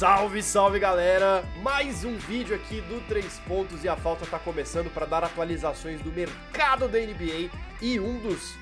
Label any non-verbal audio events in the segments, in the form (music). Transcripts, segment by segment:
Salve, salve galera! Mais um vídeo aqui do 3 Pontos e a falta tá começando para dar atualizações do mercado da NBA e um dos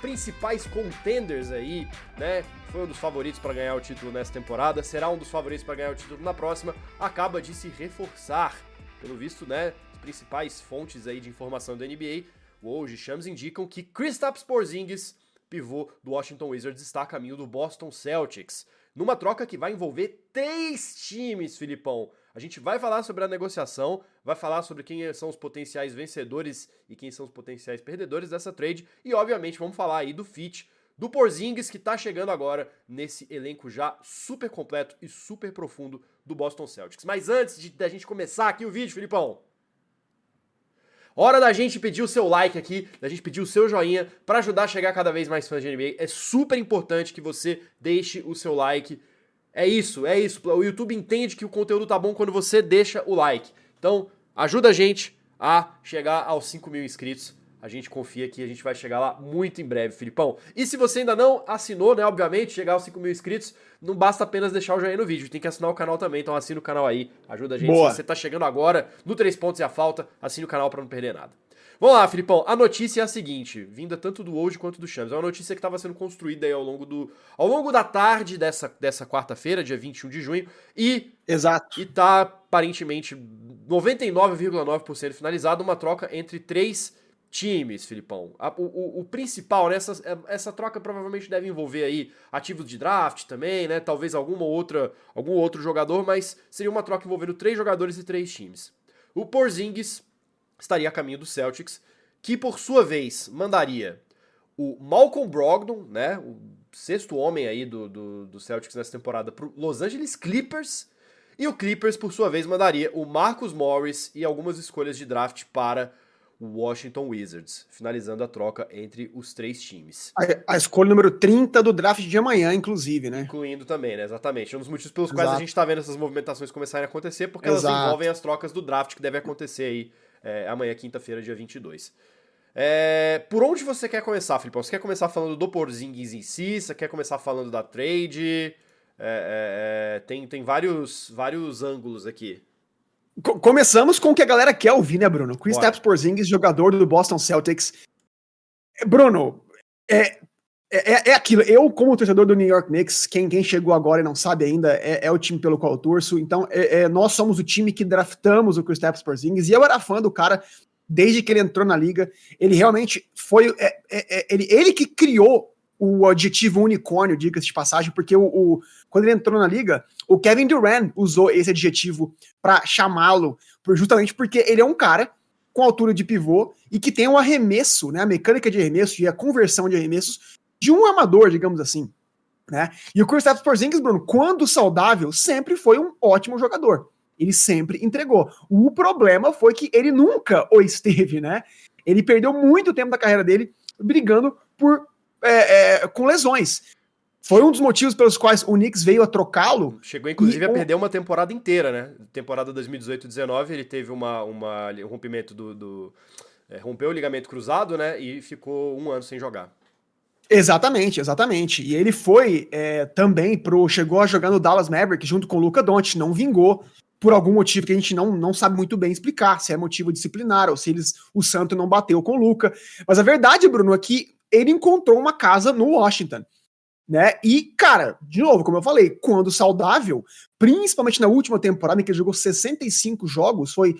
principais contenders aí, né? Foi um dos favoritos para ganhar o título nessa temporada, será um dos favoritos para ganhar o título na próxima, acaba de se reforçar. Pelo visto, né? As principais fontes aí de informação da NBA, hoje chams indicam que Kristaps Porzingis, pivô do Washington Wizards, está a caminho do Boston Celtics numa troca que vai envolver três times, Filipão. A gente vai falar sobre a negociação, vai falar sobre quem são os potenciais vencedores e quem são os potenciais perdedores dessa trade e, obviamente, vamos falar aí do fit do Porzingis que tá chegando agora nesse elenco já super completo e super profundo do Boston Celtics. Mas antes da gente começar aqui o vídeo, Filipão, Hora da gente pedir o seu like aqui, da gente pedir o seu joinha para ajudar a chegar cada vez mais fãs de NBA. É super importante que você deixe o seu like. É isso, é isso. O YouTube entende que o conteúdo tá bom quando você deixa o like. Então, ajuda a gente a chegar aos 5 mil inscritos. A gente confia que a gente vai chegar lá muito em breve, Filipão. E se você ainda não assinou, né, obviamente, chegar aos 5 mil inscritos, não basta apenas deixar o joinha no vídeo, tem que assinar o canal também, então assina o canal aí, ajuda a gente. Boa. Se você tá chegando agora no 3 pontos e a falta, assine o canal para não perder nada. Vamos lá, Filipão. A notícia é a seguinte, vinda tanto do hoje quanto do Chams. É uma notícia que estava sendo construída aí ao longo do ao longo da tarde dessa, dessa quarta-feira, dia 21 de junho, e Exato. E tá aparentemente 99,9% finalizado uma troca entre três times, Filipão. O, o, o, principal, né? Essa, essa troca provavelmente deve envolver aí ativos de draft também, né? Talvez alguma outra, algum outro jogador, mas seria uma troca envolvendo três jogadores e três times. O Porzingis estaria a caminho do Celtics, que por sua vez mandaria o Malcolm Brogdon, né? O sexto homem aí do, do, do Celtics nessa temporada, para Los Angeles Clippers. E o Clippers, por sua vez, mandaria o Marcus Morris e algumas escolhas de draft para Washington Wizards, finalizando a troca entre os três times. A, a, escolha número 30 do draft de amanhã, inclusive, né? Incluindo também, né? Exatamente. Um dos motivos pelos Exato. quais a gente está vendo essas movimentações começarem a acontecer, porque Exato. elas envolvem as trocas do draft que deve acontecer aí é, amanhã, quinta-feira, dia 22. É, por onde você quer começar, Filipão? Você quer começar falando do Porzingis em si? Você quer começar falando da trade? É, é, é tem, tem vários, vários ângulos aqui. Começamos com o que a galera quer ouvir, né, Bruno? Chris Tapps Porzingis, jogador do Boston Celtics. Bruno, é, é, é, aquilo. Eu, como torcedor do New York Knicks, quem, quem chegou agora e não sabe ainda, é, é o time pelo qual eu torço. Então, é, é nós somos o time que draftamos o Chris Tapps Porzingis. E eu era fã do cara desde que ele entrou na liga. Ele realmente foi. É, ele, ele que criou o adjetivo unicórnio, diga-se de passagem, porque o, o, quando ele entrou na liga, o Kevin Durant usou esse adjetivo para chamá-lo, justamente porque ele é um cara com altura de pivô e que tem um arremesso, né, a mecânica de arremesso e a conversão de arremessos de um amador, digamos assim. Né? E o Kristaps Porzingis, Bruno, quando saudável, sempre foi um ótimo jogador. Ele sempre entregou. O problema foi que ele nunca o esteve, né? Ele perdeu muito tempo da carreira dele brigando por é, é, com lesões. Foi um dos motivos pelos quais o Knicks veio a trocá-lo. Chegou, inclusive, a perder uma temporada inteira, né? Temporada 2018-19, ele teve uma, uma, um rompimento do. do é, rompeu o ligamento cruzado, né? E ficou um ano sem jogar. Exatamente, exatamente. E ele foi é, também pro. Chegou a jogar no Dallas Maverick junto com o Luca Doncic, não vingou por algum motivo que a gente não, não sabe muito bem explicar, se é motivo disciplinar ou se eles, o Santo não bateu com o Luca. Mas a verdade, Bruno, é que ele encontrou uma casa no Washington. Né? E, cara, de novo, como eu falei, quando saudável, principalmente na última temporada em que ele jogou 65 jogos, foi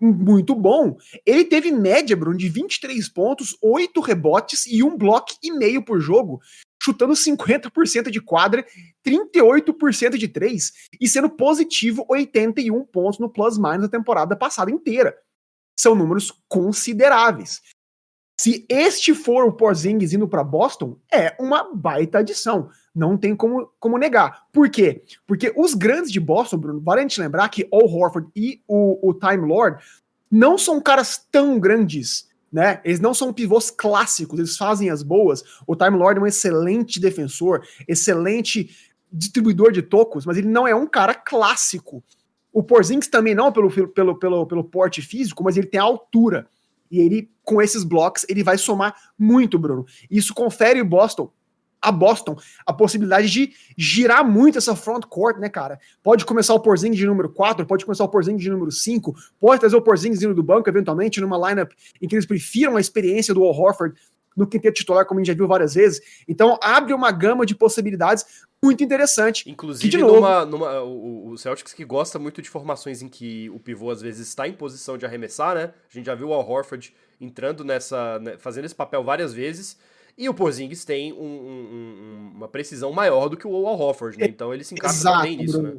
muito bom. Ele teve média, Bruno, de 23 pontos, 8 rebotes e um bloco e meio por jogo, chutando 50% de quadra, 38% de 3 e sendo positivo 81 pontos no plus-minus na temporada passada inteira. São números consideráveis. Se este for o Porzingis indo para Boston, é uma baita adição. Não tem como, como negar. Por quê? Porque os grandes de Boston, Bruno, vale a gente lembrar que o Horford e o, o Time Lord não são caras tão grandes, né? Eles não são pivôs clássicos, eles fazem as boas. O Time Lord é um excelente defensor, excelente distribuidor de tocos, mas ele não é um cara clássico. O Porzingis também não pelo, pelo, pelo, pelo porte físico, mas ele tem a altura. E ele, com esses blocos, ele vai somar muito, Bruno. Isso confere o Boston a Boston a possibilidade de girar muito essa front court, né, cara? Pode começar o Porzingis de número 4, pode começar o Porzingis de número 5, pode trazer o Porzingis do banco, eventualmente, numa lineup em que eles prefiram a experiência do Al Horford no quinteto titular, como a gente já viu várias vezes. Então, abre uma gama de possibilidades muito interessante. Inclusive, que, novo, numa, numa, o, o Celtics que gosta muito de formações em que o pivô às vezes está em posição de arremessar, né? A gente já viu o Al Horford entrando nessa, né, fazendo esse papel várias vezes. E o Porzingis tem um, um, uma precisão maior do que o Al Horford, né? Então ele se encaixa bem nisso, né?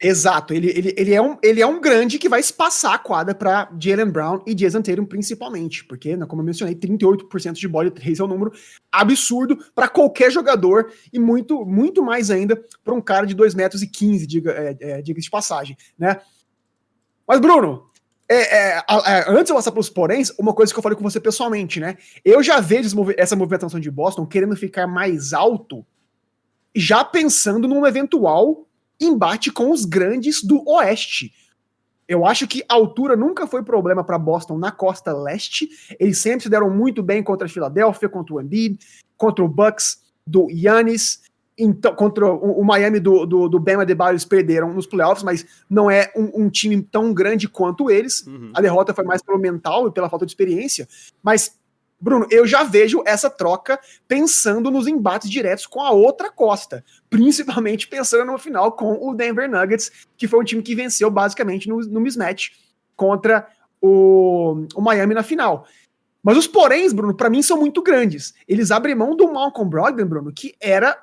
Exato, ele, ele, ele, é um, ele é um grande que vai espaçar a quadra para Jalen Brown e Jason Tatum principalmente, porque, né, como eu mencionei, 38% de bola 3 é um número absurdo para qualquer jogador e muito muito mais ainda para um cara de 2 metros e 15, diga, é, é, diga de passagem, né? Mas Bruno, é, é, é, antes de eu passar para os poréns, uma coisa que eu falei com você pessoalmente, né? Eu já vejo essa movimentação de Boston querendo ficar mais alto, já pensando num eventual embate com os grandes do Oeste. Eu acho que a altura nunca foi problema para Boston na costa leste. Eles sempre se deram muito bem contra a Filadélfia, contra o Embiid, contra o Bucks do Yannis. Então, contra o, o Miami do, do, do Bam Adebayo, eles perderam nos playoffs, mas não é um, um time tão grande quanto eles. Uhum. A derrota foi mais pelo mental e pela falta de experiência. Mas Bruno, eu já vejo essa troca pensando nos embates diretos com a outra costa, principalmente pensando no final com o Denver Nuggets, que foi um time que venceu basicamente no, no mismatch contra o, o Miami na final. Mas os poréns, Bruno, para mim são muito grandes. Eles abrem mão do Malcolm Brogdon, Bruno, que era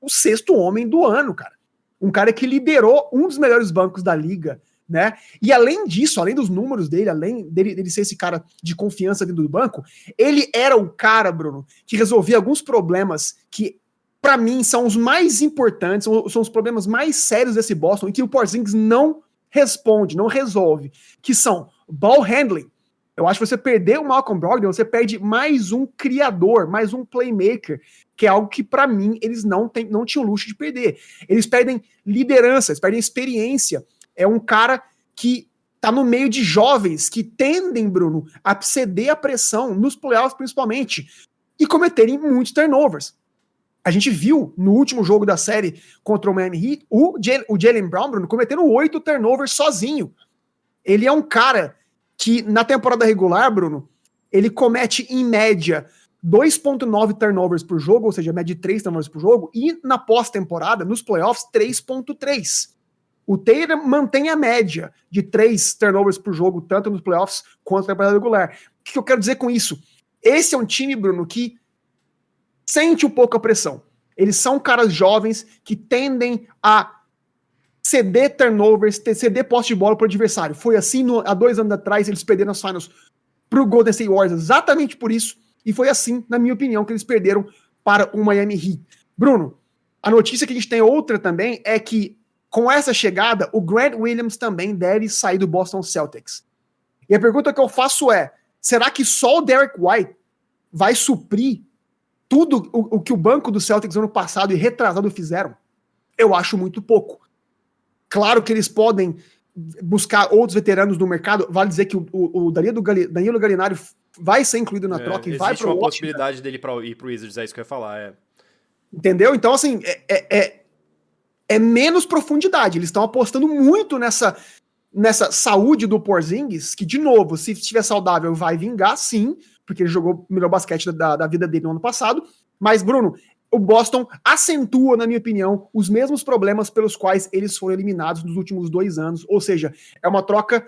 o sexto homem do ano, cara. Um cara que liderou um dos melhores bancos da liga né? E além disso, além dos números dele, além dele, dele ser esse cara de confiança dentro do banco, ele era o cara, Bruno, que resolvia alguns problemas que para mim são os mais importantes, são os problemas mais sérios desse Boston e que o Porzingis não responde, não resolve, que são ball handling. Eu acho que você perder o Malcolm Brogdon, você perde mais um criador, mais um playmaker, que é algo que para mim eles não, tem, não tinham luxo de perder. Eles perdem liderança, eles perdem experiência é um cara que tá no meio de jovens que tendem, Bruno, a ceder a pressão nos playoffs principalmente e cometerem muitos turnovers. A gente viu no último jogo da série contra o Miami Heat o, o Jalen Brown, Bruno, cometendo oito turnovers sozinho. Ele é um cara que na temporada regular, Bruno, ele comete em média 2.9 turnovers por jogo, ou seja, média de 3 turnovers por jogo, e na pós-temporada, nos playoffs, 3.3. O Tatum mantém a média de três turnovers por jogo, tanto nos playoffs quanto na temporada regular. O que eu quero dizer com isso? Esse é um time, Bruno, que sente um pouco a pressão. Eles são caras jovens que tendem a ceder turnovers, ceder posse de bola para o adversário. Foi assim no, há dois anos atrás, eles perderam as finals para o Golden State Warriors, exatamente por isso. E foi assim, na minha opinião, que eles perderam para o Miami Heat. Bruno, a notícia que a gente tem outra também é que com essa chegada, o Grant Williams também deve sair do Boston Celtics. E a pergunta que eu faço é: será que só o Derek White vai suprir tudo o, o que o banco do Celtics ano passado e retrasado fizeram? Eu acho muito pouco. Claro que eles podem buscar outros veteranos no mercado. Vale dizer que o, o, o Danilo, Danilo Galinari vai ser incluído na é, troca e vai para o uma possibilidade dele pra, ir para o Wizards, é isso que eu ia falar. É. Entendeu? Então, assim, é, é, é menos profundidade. Eles estão apostando muito nessa nessa saúde do Porzingis, que, de novo, se estiver saudável, vai vingar, sim, porque ele jogou o melhor basquete da, da vida dele no ano passado. Mas, Bruno, o Boston acentua, na minha opinião, os mesmos problemas pelos quais eles foram eliminados nos últimos dois anos. Ou seja, é uma troca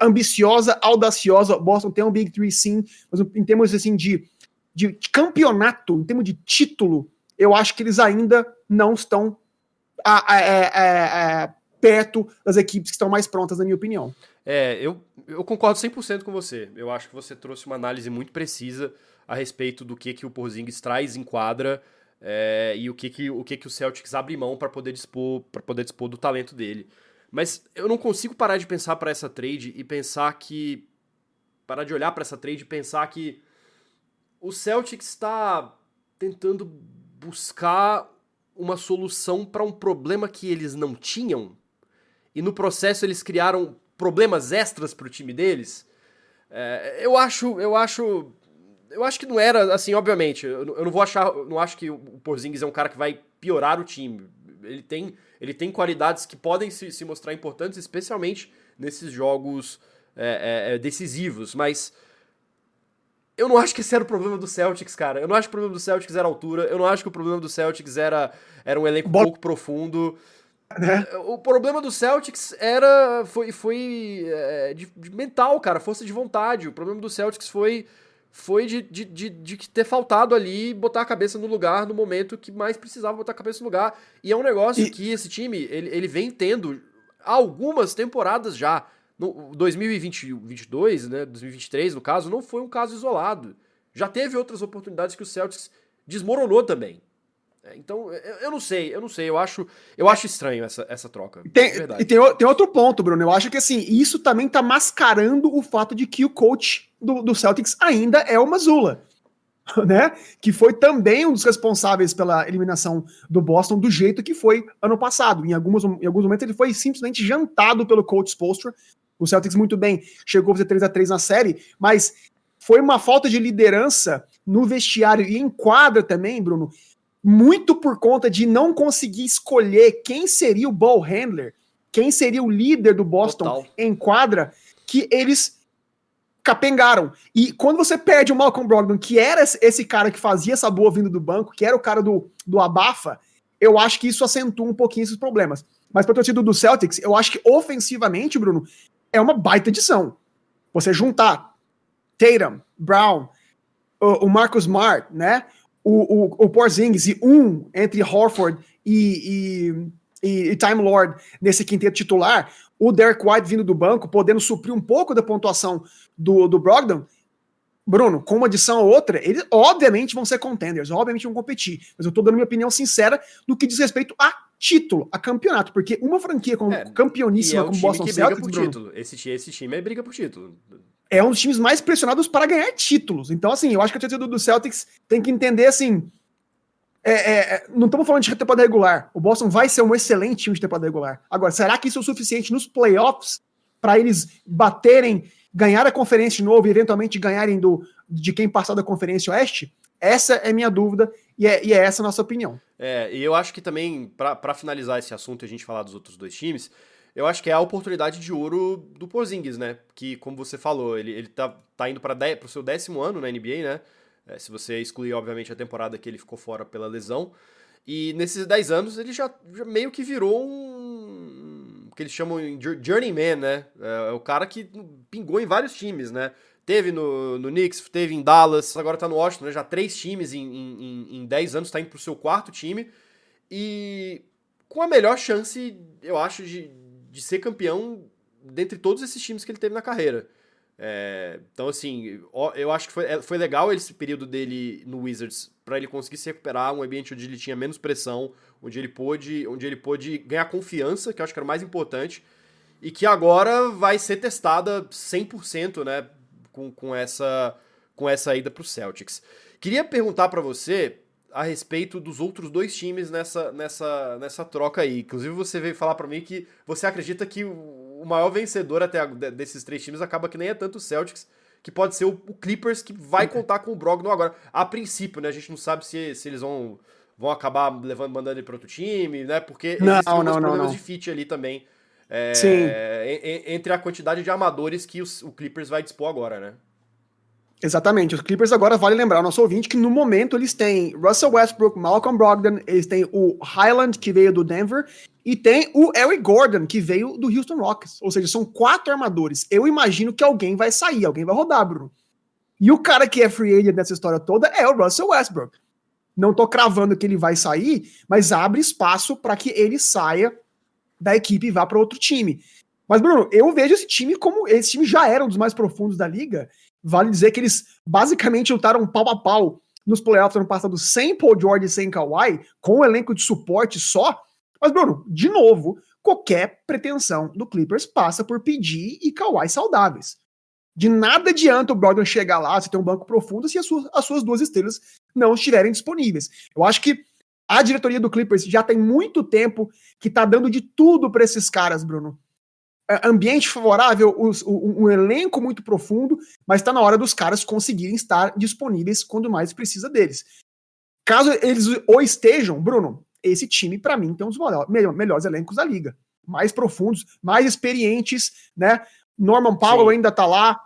ambiciosa, audaciosa. Boston tem um Big Three, sim, mas em termos assim, de, de campeonato, em termos de título, eu acho que eles ainda não estão a, a, a, perto das equipes que estão mais prontas, na minha opinião. É, eu, eu concordo 100% com você. Eu acho que você trouxe uma análise muito precisa a respeito do que, que o Porzingis traz em quadra é, e o que, que, o que, que o Celtics abre mão para poder dispor para poder dispor do talento dele. Mas eu não consigo parar de pensar para essa trade e pensar que parar de olhar para essa trade e pensar que o Celtics está tentando buscar uma solução para um problema que eles não tinham e no processo eles criaram problemas extras para o time deles. É, eu acho, eu acho eu acho que não era, assim, obviamente, eu, eu não vou achar, não acho que o Porzingis é um cara que vai piorar o time. Ele tem, ele tem qualidades que podem se, se mostrar importantes, especialmente nesses jogos é, é, é decisivos, mas eu não acho que esse era o problema do Celtics, cara. Eu não acho que o problema do Celtics era a altura. Eu não acho que o problema do Celtics era, era um elenco Bo... pouco profundo. Né? O problema do Celtics era foi, foi é, de, de, mental, cara, força de vontade. O problema do Celtics foi foi de, de, de, de, ter faltado ali botar a cabeça no lugar no momento que mais precisava botar a cabeça no lugar. E é um negócio e... que esse time ele, ele vem tendo algumas temporadas já. No 2022, né, 2023 no caso, não foi um caso isolado. Já teve outras oportunidades que o Celtics desmoronou também. É, então, eu não sei, eu não sei, eu acho, eu acho estranho essa, essa troca. Tem, e tem, tem outro ponto, Bruno. Eu acho que assim, isso também tá mascarando o fato de que o coach do, do Celtics ainda é o Mazula. (laughs) Né? Que foi também um dos responsáveis pela eliminação do Boston do jeito que foi ano passado. Em alguns, em alguns momentos ele foi simplesmente jantado pelo coach Spolstra o Celtics muito bem chegou a fazer 3 a 3 na série, mas foi uma falta de liderança no vestiário e em quadra também, Bruno, muito por conta de não conseguir escolher quem seria o ball handler, quem seria o líder do Boston Total. em quadra, que eles capengaram. E quando você perde o Malcolm Brogdon, que era esse cara que fazia essa boa vindo do banco, que era o cara do, do abafa, eu acho que isso acentua um pouquinho esses problemas. Mas para o torcedor do Celtics, eu acho que ofensivamente, Bruno, é uma baita edição. Você juntar Tatum, Brown, o, o Marcus Smart, né? O, o, o Porzingis e um entre Horford e, e, e, e Time Lord nesse quinteto titular, o Derek White vindo do banco, podendo suprir um pouco da pontuação do, do Brogdon, Bruno, com uma adição ou outra, eles obviamente vão ser contenders, obviamente vão competir. Mas eu tô dando minha opinião sincera no que diz respeito a título, a campeonato, porque uma franquia com, é, campeoníssima é um como Boston que Celtics, briga por Bruno, título. Esse, esse time é briga por título. É um dos times mais pressionados para ganhar títulos. Então, assim, eu acho que a torcida do Celtics tem que entender assim. É, é, é não estamos falando de temporada regular. O Boston vai ser um excelente time de temporada regular. Agora, será que isso é o suficiente nos playoffs para eles baterem, ganhar a conferência de novo e eventualmente ganharem do, de quem passar da conferência oeste? Essa é minha dúvida e é, e é essa a nossa opinião. É, e eu acho que também, para finalizar esse assunto e a gente falar dos outros dois times, eu acho que é a oportunidade de ouro do Porzingis, né? Que, como você falou, ele, ele tá, tá indo para o seu décimo ano na NBA, né? É, se você excluir, obviamente, a temporada que ele ficou fora pela lesão. E nesses 10 anos ele já, já meio que virou um. que eles chamam de journeyman, né? É, é o cara que pingou em vários times, né? Teve no, no Knicks, teve em Dallas, agora tá no Washington, né? já três times em, em, em 10 anos, tá indo pro seu quarto time. E com a melhor chance, eu acho, de, de ser campeão dentre todos esses times que ele teve na carreira. É, então, assim, eu acho que foi, é, foi legal esse período dele no Wizards para ele conseguir se recuperar, um ambiente onde ele tinha menos pressão, onde ele pôde, onde ele pôde ganhar confiança, que eu acho que era o mais importante, e que agora vai ser testada 100%, né, com, com essa com essa ida para o Celtics. Queria perguntar para você a respeito dos outros dois times nessa, nessa, nessa troca aí. Inclusive, você veio falar para mim que você acredita que o maior vencedor até a, desses três times acaba que nem é tanto o Celtics, que pode ser o, o Clippers, que vai contar com o Brogdon agora. A princípio, né? A gente não sabe se, se eles vão, vão acabar levando, mandando ele para outro time, né? Porque não, existem não, problemas não, não. de fit ali também é, entre a quantidade de armadores que os, o Clippers vai dispor agora, né? Exatamente. Os Clippers agora vale lembrar ao nosso ouvinte que no momento eles têm Russell Westbrook, Malcolm Brogdon, eles têm o Highland que veio do Denver e tem o Eric Gordon que veio do Houston Rockets. Ou seja, são quatro armadores. Eu imagino que alguém vai sair, alguém vai rodar, Bruno. E o cara que é free agent nessa história toda é o Russell Westbrook. Não tô cravando que ele vai sair, mas abre espaço para que ele saia da equipe e vá para outro time. Mas, Bruno, eu vejo esse time como. Esse time já era um dos mais profundos da liga. Vale dizer que eles basicamente lutaram pau a pau nos playoffs ano passado sem Paul George e sem Kawhi, com um elenco de suporte só. Mas, Bruno, de novo, qualquer pretensão do Clippers passa por pedir e Kawhi saudáveis. De nada adianta o Brogdon chegar lá, se tem um banco profundo, se as suas, as suas duas estrelas não estiverem disponíveis. Eu acho que a diretoria do Clippers já tem muito tempo que tá dando de tudo para esses caras, Bruno. é, ambiente favorável, os, um, um elenco muito profundo, mas está na hora dos caras conseguirem estar disponíveis quando mais precisa deles. Caso eles o estejam, Bruno, esse time, para mim, tem um dos melhores, melhores elencos da liga. Mais profundos, mais experientes, né? Norman Powell Sim. ainda tá lá.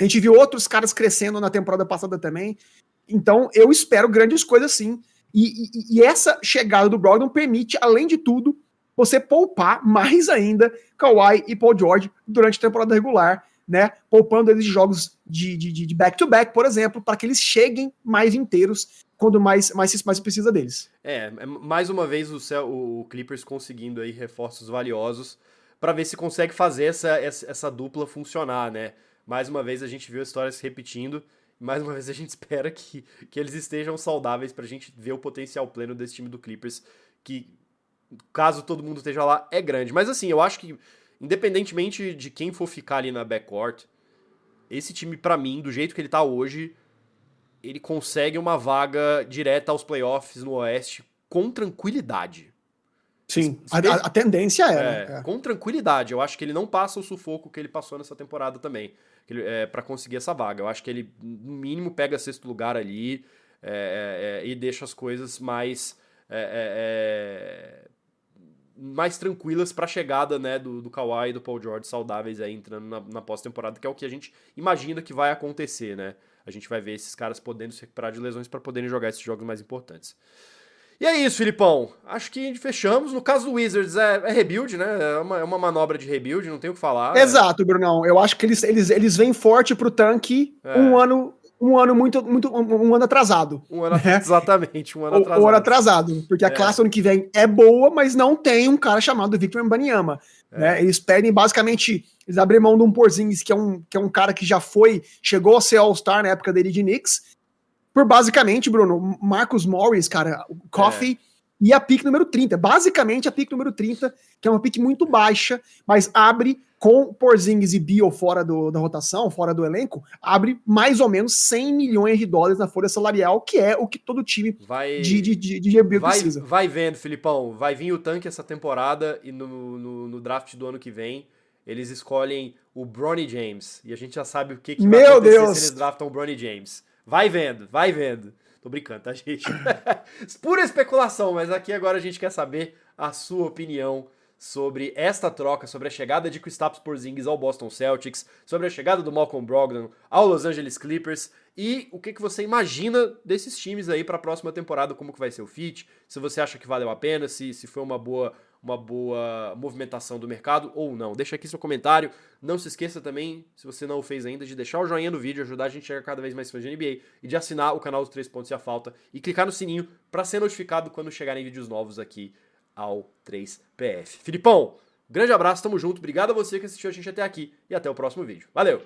A gente viu outros caras crescendo na temporada passada também. Então, eu espero grandes coisas sim. E, e, e essa chegada do Brogdon permite, além de tudo, você poupar mais ainda Kawhi e Paul George durante a temporada regular, né? Poupando eles de jogos de back-to-back, por exemplo, para que eles cheguem mais inteiros quando mais, mais, mais precisa deles. É, é mais uma vez o, o Clippers conseguindo aí reforços valiosos para ver se consegue fazer essa, essa, essa, dupla funcionar, né? Mais uma vez a gente viu a história se repetindo. Mais uma vez a gente (laughs) espera que, que eles estejam saudáveis para a gente ver o potencial pleno desse time do Clippers, que caso todo mundo esteja lá, é grande. Mas assim, eu acho que, independentemente de quem for ficar ali na backcourt, esse time, para mim, do jeito que ele tá hoje, ele consegue uma vaga direta aos playoffs no Oeste com tranquilidade. Sim, a, a, tendência é, é, é, Com tranquilidade. Eu acho que ele não passa o sufoco que ele passou nessa temporada também. É, para conseguir essa vaga. Eu acho que ele, no mínimo, pega sexto lugar ali é, é, e deixa as coisas mais. Mais tranquilas para a chegada né, do, do Kawhi e do Paul George saudáveis aí entrando na, na pós-temporada, que é o que a gente imagina que vai acontecer, né? A gente vai ver esses caras podendo se recuperar de lesões para poderem jogar esses jogos mais importantes. E é isso, Filipão. Acho que fechamos. No caso do Wizards, é, é rebuild, né? É uma, é uma, manobra de rebuild, não tem o que falar. Exato, Brunão. Eu acho que eles, eles, eles vêm forte pro tanque é. um ano um ano muito, muito um, ano atrasado. Um ano, né? Exatamente, um ano (laughs) atrasado. Um ano atrasado, porque a é. classe ano que vem é boa, mas não tem um cara chamado Victor Mbanyama. É. Né? Eles pedem basicamente, eles abrem mão de um Porzingis, que é um, que é um cara que já foi, chegou a ser All-Star na época dele de Knicks, por basicamente, Bruno, Marcus Morris, cara, o Coffee... É e a pick número 30. Basicamente a pick número 30, que é uma pick muito baixa, mas abre com Porzingis e Bio fora do, da rotação, fora do elenco, abre mais ou menos 100 milhões de dólares na folha salarial, que é o que todo time vai, de, de, de, de vai, precisa. Vai vendo, Filipão. Vai vir o tanque essa temporada e no, no, no draft do ano que vem eles escolhem o Bronny James. E a gente já sabe o que, que Meu vai acontecer Deus. se eles draftam o Bronny James. Vai vendo, vai vendo. Tô brincando, tá, gente? (laughs) Pura especulação, mas aqui agora a gente quer saber a sua opinião sobre esta troca, sobre a chegada de Kristaps Porzingis ao Boston Celtics, sobre a chegada do Malcolm Brogdon ao Los Angeles Clippers e o que, que você imagina desses times aí para a próxima temporada, como que vai ser o fit, se você acha que valeu a pena, se, se foi uma boa uma boa movimentação do mercado ou não. Deixa aqui seu comentário. Não se esqueça também, se você não o fez ainda, de deixar o joinha no vídeo, ajudar a gente a chegar cada vez mais fãs de NBA e de assinar o canal dos 3 pontos e a falta e clicar no sininho para ser notificado quando chegarem vídeos novos aqui ao 3PF. Filipão, grande abraço, tamo junto. Obrigado a você que assistiu a gente até aqui e até o próximo vídeo. Valeu!